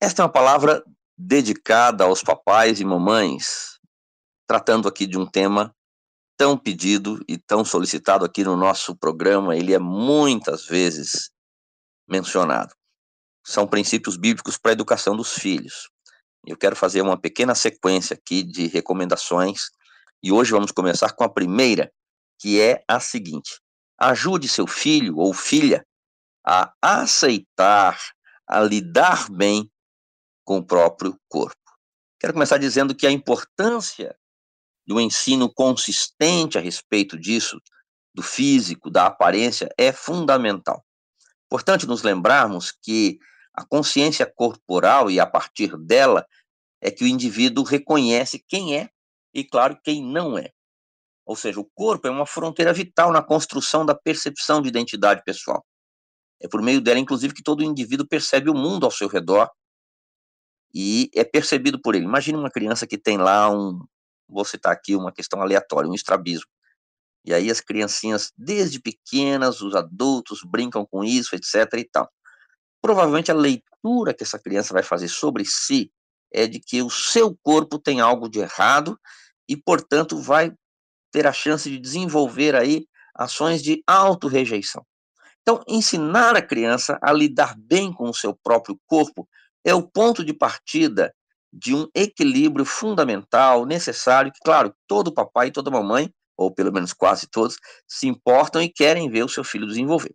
Esta é uma palavra dedicada aos papais e mamães, tratando aqui de um tema tão pedido e tão solicitado aqui no nosso programa. Ele é muitas vezes mencionado. São princípios bíblicos para a educação dos filhos. Eu quero fazer uma pequena sequência aqui de recomendações e hoje vamos começar com a primeira, que é a seguinte: ajude seu filho ou filha a aceitar, a lidar bem com o próprio corpo. Quero começar dizendo que a importância do ensino consistente a respeito disso, do físico, da aparência, é fundamental. Importante nos lembrarmos que a consciência corporal e a partir dela é que o indivíduo reconhece quem é e, claro, quem não é. Ou seja, o corpo é uma fronteira vital na construção da percepção de identidade pessoal. É por meio dela, inclusive, que todo indivíduo percebe o mundo ao seu redor e é percebido por ele. Imagine uma criança que tem lá um, vou citar aqui uma questão aleatória, um estrabismo. E aí as criancinhas, desde pequenas, os adultos brincam com isso, etc e tal. Provavelmente a leitura que essa criança vai fazer sobre si é de que o seu corpo tem algo de errado e, portanto, vai ter a chance de desenvolver aí ações de auto-rejeição. Então, ensinar a criança a lidar bem com o seu próprio corpo é o ponto de partida de um equilíbrio fundamental, necessário, que, claro, todo papai e toda mamãe, ou pelo menos quase todos, se importam e querem ver o seu filho desenvolver.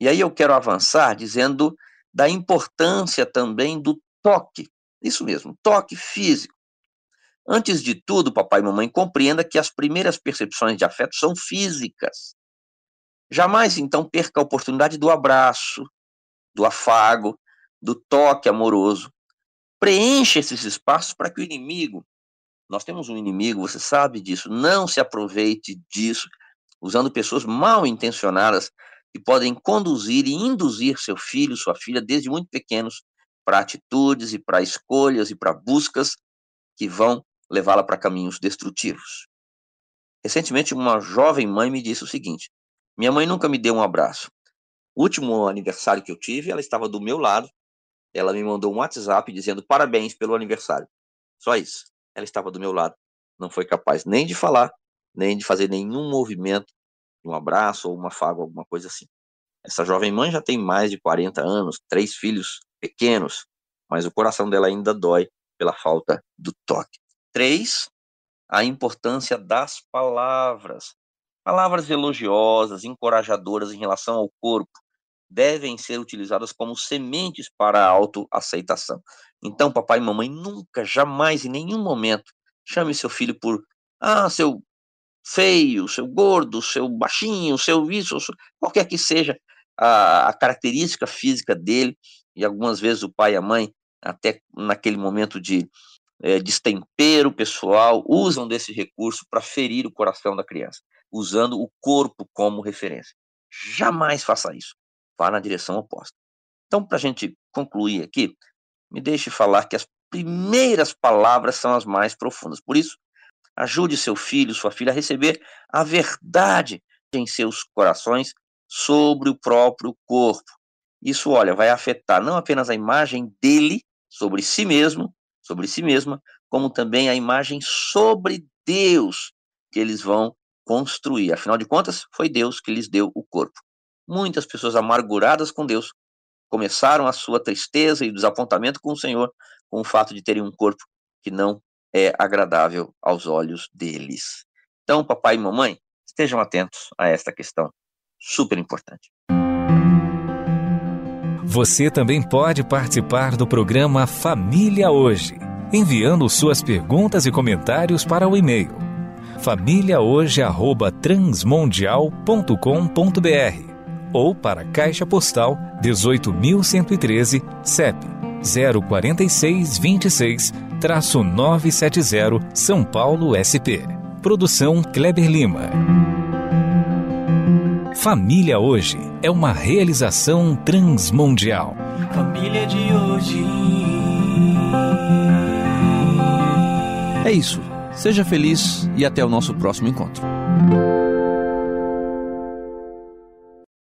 E aí eu quero avançar dizendo da importância também do toque. Isso mesmo, toque físico. Antes de tudo, papai e mamãe, compreenda que as primeiras percepções de afeto são físicas. Jamais, então, perca a oportunidade do abraço, do afago, do toque amoroso. Preencha esses espaços para que o inimigo, nós temos um inimigo, você sabe disso, não se aproveite disso, usando pessoas mal intencionadas que podem conduzir e induzir seu filho, sua filha, desde muito pequenos, para atitudes e para escolhas e para buscas que vão levá-la para caminhos destrutivos. Recentemente, uma jovem mãe me disse o seguinte: minha mãe nunca me deu um abraço. O último aniversário que eu tive, ela estava do meu lado. Ela me mandou um WhatsApp dizendo parabéns pelo aniversário. Só isso. Ela estava do meu lado. Não foi capaz nem de falar, nem de fazer nenhum movimento, um abraço ou uma faga, alguma coisa assim. Essa jovem mãe já tem mais de 40 anos, três filhos pequenos, mas o coração dela ainda dói pela falta do toque. Três, a importância das palavras. Palavras elogiosas, encorajadoras em relação ao corpo devem ser utilizadas como sementes para a autoaceitação. Então, papai e mamãe nunca, jamais, em nenhum momento, chame seu filho por ah, seu feio, seu gordo, seu baixinho, seu isso, qualquer que seja a, a característica física dele, e algumas vezes o pai e a mãe, até naquele momento de é, destempero pessoal, usam desse recurso para ferir o coração da criança, usando o corpo como referência. Jamais faça isso. Vá na direção oposta. Então, para a gente concluir aqui, me deixe falar que as primeiras palavras são as mais profundas. Por isso, ajude seu filho, sua filha a receber a verdade em seus corações sobre o próprio corpo. Isso, olha, vai afetar não apenas a imagem dele sobre si mesmo, sobre si mesma, como também a imagem sobre Deus que eles vão construir. Afinal de contas, foi Deus que lhes deu o corpo. Muitas pessoas amarguradas com Deus começaram a sua tristeza e desapontamento com o Senhor com o fato de terem um corpo que não é agradável aos olhos deles. Então, papai e mamãe, estejam atentos a esta questão super importante. Você também pode participar do programa Família Hoje, enviando suas perguntas e comentários para o e-mail famíliahoje@transmundial.com.br ou para a Caixa Postal 18113, CEP 046 26 970 São Paulo SP. Produção Kleber Lima. Família Hoje é uma realização transmundial. Família de hoje. É isso. Seja feliz e até o nosso próximo encontro.